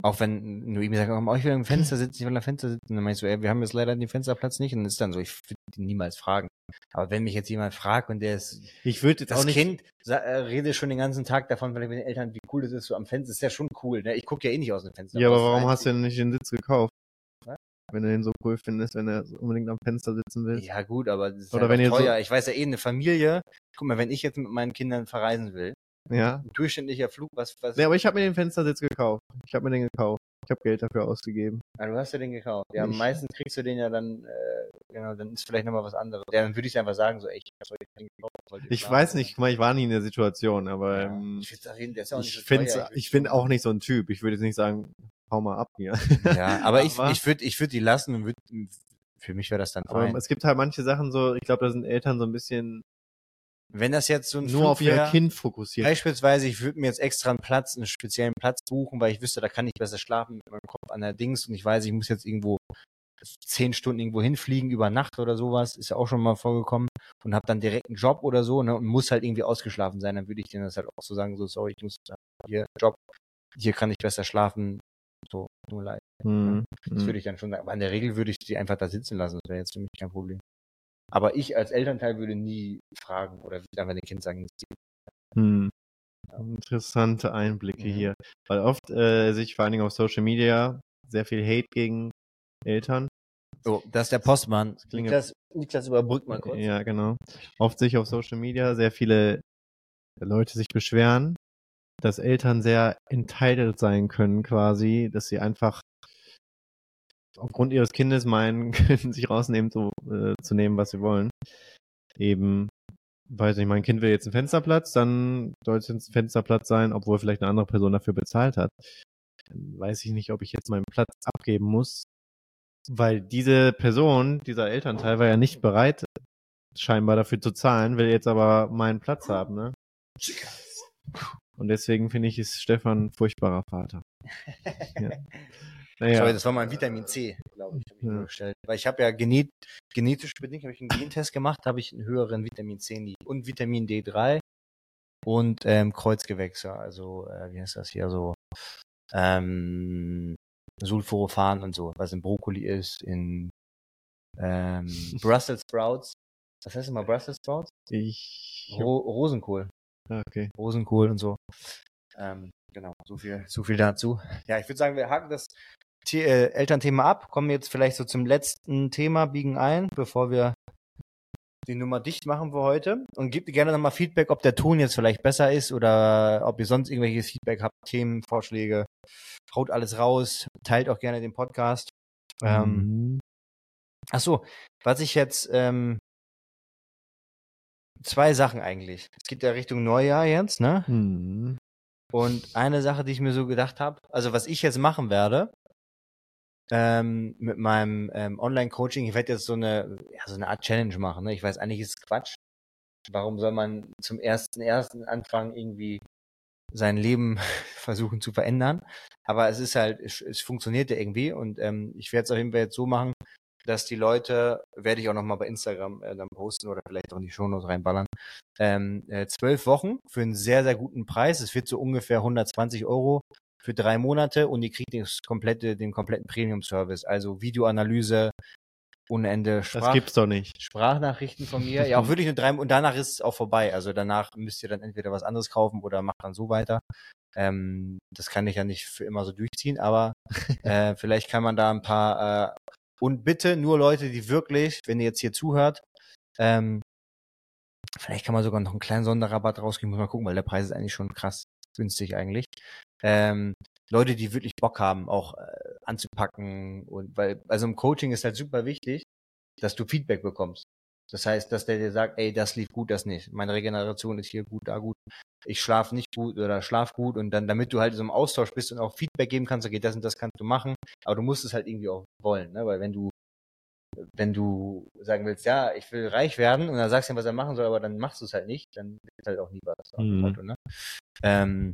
Auch wenn nur ihm sagt, oh, ich will am Fenster sitzen, ich will am Fenster sitzen, dann meinst du, ey, wir haben jetzt leider den Fensterplatz nicht und das ist dann so, ich würde ihn niemals fragen. Aber wenn mich jetzt jemand fragt und der ist, Ich würde das auch nicht. Kind äh, redet schon den ganzen Tag davon, weil mit den Eltern, wie cool das ist, so am Fenster, ist ja schon cool, ne? Ich gucke ja eh nicht aus dem Fenster. ja, aber warum hast du denn nicht den Sitz gekauft? Was? Wenn du den so cool findest, wenn er unbedingt am Fenster sitzen will. Ja, gut, aber das ist Oder halt wenn ihr so- teuer. Ich weiß ja eh, eine Familie, guck mal, wenn ich jetzt mit meinen Kindern verreisen will, Ja. ein durchschnittlicher Flug, was, was, Nee, aber ich habe mir den Fenstersitz gekauft. Ich habe mir den gekauft. Ich habe Geld dafür ausgegeben. Ah, du hast ja den gekauft. Ja, Ich- meistens kriegst du den ja dann, äh, genau, dann ist vielleicht nochmal was anderes. Ja, dann würde ich einfach sagen, so, ey, ich hab heute den gekauft. Ich schlafen? weiß nicht, guck mal, ich war nie in der Situation, aber Ja. ähm, Ich ist ja auch nicht ich so finde teuer. ich bin auch nicht so ein Typ. Ich würde jetzt nicht sagen, hau mal ab hier. Ja, aber ich, ich würde, ich würde die lassen und würde, für mich wäre das dann Aber fein. es gibt halt manche Sachen so, ich glaube, da sind Eltern so ein bisschen Wenn das jetzt so ein nur Flug auf ihr Kind fokussiert. Beispielsweise, ich würde mir jetzt extra einen Platz, einen speziellen Platz buchen, weil ich wüsste, da kann ich besser schlafen mit meinem Kopf an der Dings und ich weiß, ich muss jetzt irgendwo zehn Stunden irgendwo hinfliegen über Nacht oder sowas, ist ja auch schon mal vorgekommen und habe dann direkt einen Job oder so ne, und muss halt irgendwie ausgeschlafen sein, dann würde ich denen das halt auch so sagen, so sorry, ich muss hier Job, hier kann ich besser schlafen, so, nur leid. Hm, Das hm. würde ich dann schon sagen, aber in der Regel würde ich die einfach da sitzen lassen, das wäre jetzt für mich kein Problem. Aber ich als Elternteil würde nie fragen oder würde einfach dem Kind sagen, es geht. Hm. Interessante Einblicke Mhm. hier. Weil oft äh, sich vor allen Dingen auf Social Media sehr viel Hate gegen Eltern. So, das ist der Postmann. klingt- Niklas, Niklas überbrückt mal kurz. Ja, genau. Oft sich auf Social Media sehr viele Leute sich beschweren, dass Eltern sehr entitled sein können quasi, dass sie einfach aufgrund ihres Kindes meinen, können sich rausnehmen zu, äh, zu nehmen, was sie wollen. Eben, weiß nicht, mein Kind will jetzt einen Fensterplatz, dann soll es ein Fensterplatz sein, obwohl vielleicht eine andere Person dafür bezahlt hat. Dann weiß ich nicht, ob ich jetzt meinen Platz abgeben muss, weil diese Person, dieser Elternteil war ja nicht bereit, scheinbar dafür zu zahlen, will jetzt aber meinen Platz haben, ne? Und deswegen finde ich, ist Stefan ein furchtbarer Vater. Ja. Sorry, Naja, das war mal ein Vitamin C, glaube ich, habe ich Ja. mir bestellt. Weil ich habe ja genet genetisch bedingt, habe ich einen Gentest gemacht, habe ich einen höheren Vitamin C und Vitamin D3 und ähm, Kreuzgewächse, also äh, wie heißt das hier so ähm, Sulforophan und so, was in Brokkoli ist, in ähm, Brussels Sprouts. Was heißt immer Brussels Sprouts? ich. Ro Rosenkohl. Ah, okay. Rosenkohl und so. Ähm, genau, so viel, so viel dazu. Ja, ich würde sagen, wir haken das The äh, Elternthema ab, kommen jetzt vielleicht so zum letzten Thema, biegen ein, bevor wir die Nummer dicht machen für heute. Und gebt gerne nochmal Feedback, ob der Ton jetzt vielleicht besser ist oder ob ihr sonst irgendwelches Feedback habt, Themen, Vorschläge. Haut alles raus, teilt auch gerne den Podcast. Ähm, Mhm. Ach so, was ich jetzt ähm, zwei Sachen eigentlich. Es geht ja Richtung Neujahr jetzt, ne? Mhm. Und eine Sache, die ich mir so gedacht habe, also was ich jetzt machen werde, ähm, mit meinem ähm, Online-Coaching, ich werde jetzt so eine, ja, so eine Art Challenge machen. Ne? Ich weiß eigentlich ist es Quatsch. Warum soll man zum ersten ersten anfangen, irgendwie sein Leben versuchen zu verändern? Aber es ist halt, es, es funktioniert ja irgendwie und ähm, ich werde es auf jeden Fall jetzt so machen, dass die Leute, werde ich auch nochmal bei Instagram äh, dann posten oder vielleicht auch in die Shownotes reinballern, ähm, äh, zwölf Wochen für einen sehr, sehr guten Preis. Es wird so ungefähr 120 Euro für drei Monate und ihr kriegt das komplette, den kompletten Premium-Service, also Videoanalyse, ohne Ende Sprach Das gibt's doch nicht. Sprachnachrichten von mir. Ja, auch wirklich nur drei und danach ist es auch vorbei. Also danach müsst ihr dann entweder was anderes kaufen oder macht dann so weiter. Ähm, das kann ich ja nicht für immer so durchziehen, aber äh, vielleicht kann man da ein paar äh, und bitte nur Leute, die wirklich, wenn ihr jetzt hier zuhört, ähm, vielleicht kann man sogar noch einen kleinen Sonderrabatt rausgeben, muss mal gucken, weil der Preis ist eigentlich schon krass günstig eigentlich. Ähm, Leute, die wirklich Bock haben, auch äh, anzupacken und weil, also im Coaching ist halt super wichtig, dass du Feedback bekommst. Das heißt, dass der dir sagt, ey, das lief gut, das nicht. Meine Regeneration ist hier gut, da gut. Ich schlafe nicht gut oder schlaf gut und dann, damit du halt so im Austausch bist und auch Feedback geben kannst, okay, das und das kannst du machen, aber du musst es halt irgendwie auch wollen, ne? Weil wenn du wenn du sagen willst, ja, ich will reich werden und dann sagst du ihm, was er machen soll, aber dann machst du es halt nicht, dann wird halt auch nie was. Mhm. Motto, ne? ähm,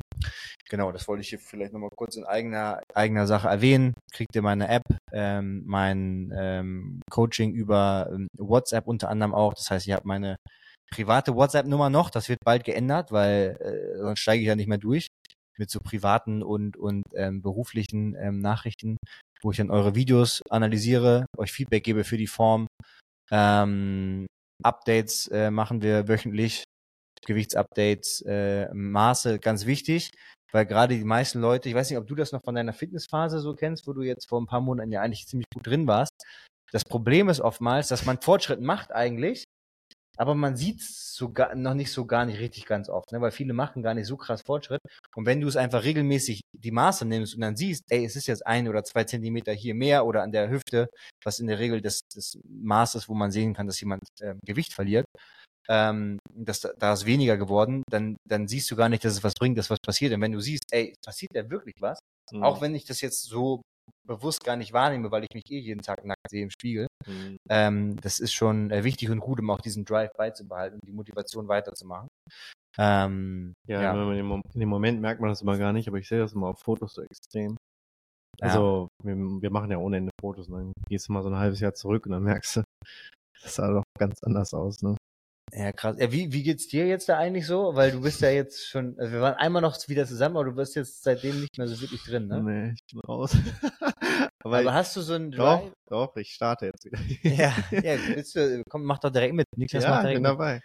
genau, das wollte ich hier vielleicht nochmal kurz in eigener, eigener Sache erwähnen. Kriegt ihr meine App, ähm, mein ähm, Coaching über ähm, WhatsApp unter anderem auch. Das heißt, ihr habt meine private WhatsApp-Nummer noch. Das wird bald geändert, weil äh, sonst steige ich ja nicht mehr durch mit so privaten und, und ähm, beruflichen ähm, Nachrichten, wo ich dann eure Videos analysiere, euch Feedback gebe für die Form. Ähm, Updates äh, machen wir wöchentlich, Gewichtsupdates, äh, Maße, ganz wichtig, weil gerade die meisten Leute, ich weiß nicht, ob du das noch von deiner Fitnessphase so kennst, wo du jetzt vor ein paar Monaten ja eigentlich ziemlich gut drin warst. Das Problem ist oftmals, dass man Fortschritt macht eigentlich, aber man sieht so gar, noch nicht so gar nicht richtig ganz oft, ne? weil viele machen gar nicht so krass Fortschritt. Und wenn du es einfach regelmäßig die Maße nimmst und dann siehst, ey, es ist jetzt ein oder zwei Zentimeter hier mehr oder an der Hüfte, was in der Regel das, das Maß ist, wo man sehen kann, dass jemand ähm, Gewicht verliert, ähm, dass da, da ist weniger geworden, dann, dann siehst du gar nicht, dass es was bringt, dass was passiert. Und wenn du siehst, ey, passiert da wirklich was, Mhm. auch wenn ich das jetzt so bewusst gar nicht wahrnehme, weil ich mich eh jeden Tag nackt sehe im Spiegel, Mhm. ähm, das ist schon äh, wichtig und gut, um auch diesen Drive beizubehalten und die Motivation weiterzumachen. Ähm, Ja, ja. in dem Moment merkt man das immer gar nicht, aber ich sehe das immer auf Fotos so extrem. Ja. Also, wir, wir machen ja ohne Ende Fotos und dann gehst du mal so ein halbes Jahr zurück und dann merkst du, das sah doch ganz anders aus, ne? Ja, krass. Ja, wie, wie geht's dir jetzt da eigentlich so? Weil du bist ja jetzt schon, also wir waren einmal noch wieder zusammen, aber du bist jetzt seitdem nicht mehr so wirklich drin, ne? Nee, ich bin raus. Aber, aber ich, hast du so einen doch, Drive? doch, ich starte jetzt wieder. Ja, ja, willst du, komm, mach doch direkt mit. Niklas ja macht ich direkt bin mit. dabei.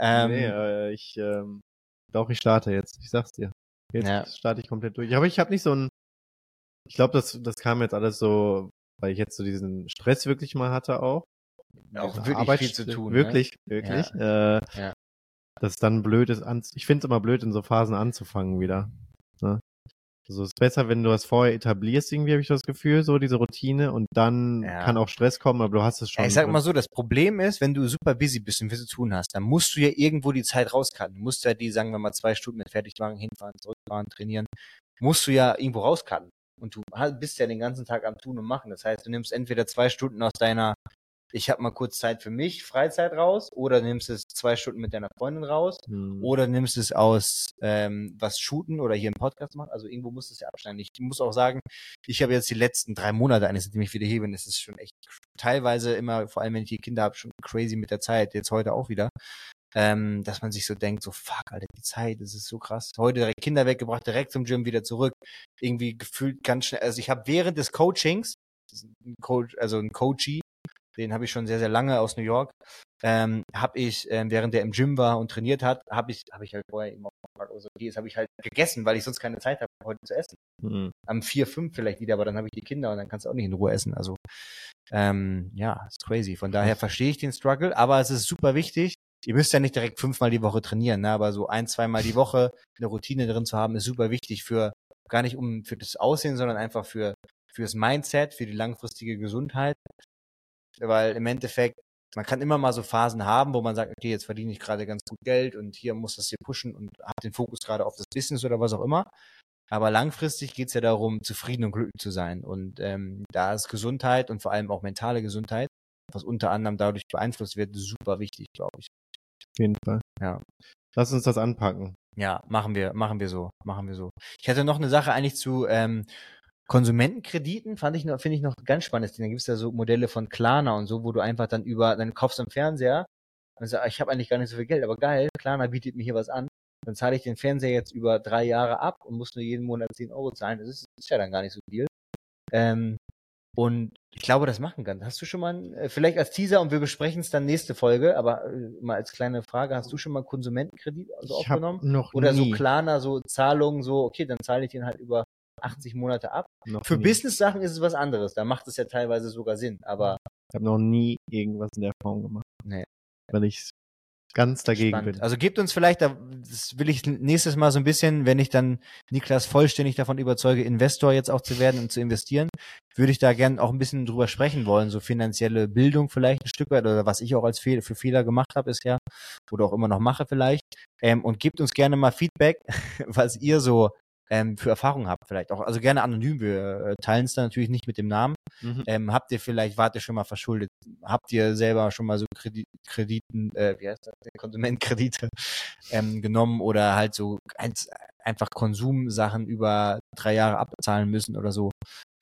Ähm, nee, äh, ich, ähm, doch, ich starte jetzt. Ich sag's dir. Jetzt Ja. starte ich komplett durch. Aber ich habe nicht so ein, ich glaube, das, das kam jetzt alles so, weil ich jetzt so diesen Stress wirklich mal hatte auch. Auch Diese wirklich viel zu tun. Wirklich, wirklich. Äh, Ja. Dass es dann blöd ist, an, ich finde es immer blöd, in so Phasen anzufangen wieder. Ne? Also es ist besser, wenn du das vorher etablierst, irgendwie habe ich das Gefühl, so diese Routine und dann Ja. kann auch Stress kommen, aber du hast es Ne? schon. Ja, ich sag mal so, das Problem ist, wenn du super busy bist und viel zu tun hast, dann musst du ja irgendwo die Zeit rauscutten. Du musst ja die, sagen wir mal, zwei Stunden mit Fertigmachen, hinfahren, zurückfahren, trainieren, musst du ja irgendwo rauscutten. Und du bist ja den ganzen Tag am Tun und Machen. Das heißt, du nimmst entweder zwei Stunden aus deiner, ich habe mal kurz Zeit für mich, Freizeit raus, oder nimmst es zwei Stunden mit deiner Freundin raus, Hm. oder nimmst es aus ähm, was shooten oder hier einen Podcast machen. Also irgendwo muss es ja abschneiden. Ich muss auch sagen, ich habe jetzt die letzten drei Monate, eigentlich seitdem ich wieder hier bin, es ist schon echt teilweise immer, vor allem wenn ich die Kinder habe, schon crazy mit der Zeit, jetzt heute auch wieder, ähm, dass man sich so denkt, so fuck, Alter, die Zeit, das ist so krass. Heute direkt Kinder weggebracht, direkt zum Gym wieder zurück. Irgendwie gefühlt ganz schnell. Also ich habe während des Coachings, das ist ein Coach, also ein Coachie, den habe ich schon sehr, sehr lange aus New York, ähm, habe ich, ähm, während der im Gym war und trainiert hat, habe ich, habe ich halt vorher eben auch okay, jetzt habe ich halt gegessen, weil ich sonst keine Zeit habe, heute zu essen. Hm. Am vier, fünf vielleicht wieder, aber dann habe ich die Kinder und dann kannst du auch nicht in Ruhe essen. Also ähm, ja, ist crazy. Von daher verstehe ich den Struggle, aber es ist super wichtig. Ihr müsst ja nicht direkt fünfmal die Woche trainieren, ne? aber so ein, zweimal die Woche eine Routine drin zu haben, ist super wichtig für gar nicht um für das Aussehen, sondern einfach für fürs Mindset, für die langfristige Gesundheit. Weil im Endeffekt, man kann immer mal so Phasen haben, wo man sagt, okay, jetzt verdiene ich gerade ganz gut Geld und hier muss das hier pushen und habe den Fokus gerade auf das Business oder was auch immer. Aber langfristig geht's ja darum, zufrieden und glücklich zu sein. Und ähm, da ist Gesundheit und vor allem auch mentale Gesundheit, was unter anderem dadurch beeinflusst wird, super wichtig, glaube ich. Auf jeden Fall. Ja. Lass uns das anpacken. Ja, machen wir, machen wir so, machen wir so. Ich hatte noch eine Sache eigentlich zu ähm, Konsumentenkrediten fand ich noch, finde ich noch ganz spannend. Da gibt es ja so Modelle von Klarna und so, wo du einfach dann über, dann kaufst du einen Fernseher und sagst, ich habe eigentlich gar nicht so viel Geld, aber geil, Klarna bietet mir hier was an. Dann zahle ich den Fernseher jetzt über drei Jahre ab und muss nur jeden Monat 10 Euro zahlen. Das ist, ist ja dann gar nicht so viel. Ähm, und ich glaube, das machen kann. Hast du schon mal, äh, vielleicht als Teaser und wir besprechen es dann nächste Folge, aber äh, mal als kleine Frage, hast du schon mal Konsumentenkredit also Ich aufgenommen? noch Oder so nie, Klarna, so Zahlungen, so, okay, dann zahle ich den halt über 80 Monate ab. Noch Für. Business-Sachen ist es was anderes. Da macht es ja teilweise sogar Sinn. Aber Ich habe noch nie irgendwas in der Form gemacht. Nee. Weil ich ganz dagegen spannend. bin. Also gebt uns vielleicht, da- das will ich nächstes Mal so ein bisschen, wenn ich dann Niklas vollständig davon überzeuge, Investor jetzt auch zu werden und zu investieren, würde ich da gern auch ein bisschen drüber sprechen wollen. So finanzielle Bildung vielleicht ein Stück weit oder was ich auch als Fehl, für Fehler gemacht habe bisher oder auch immer noch mache vielleicht. Ähm, und gebt uns gerne mal Feedback, was ihr so ähm, für Erfahrungen habt vielleicht auch. Also gerne anonym. Wir äh, teilen es dann natürlich nicht mit dem Namen. Mhm. Ähm, habt ihr vielleicht, wart ihr schon mal verschuldet? Habt ihr selber schon mal so Kredit, Krediten, äh, wie heißt das, Konsumentenkredite ähm, genommen oder halt so eins, einfach Konsumsachen über drei Jahre abbezahlen müssen oder so?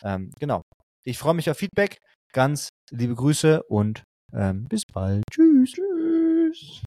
Ähm, genau. Ich freue mich auf Feedback. Ganz liebe Grüße und ähm, bis bald. Tschüss. Tschüss.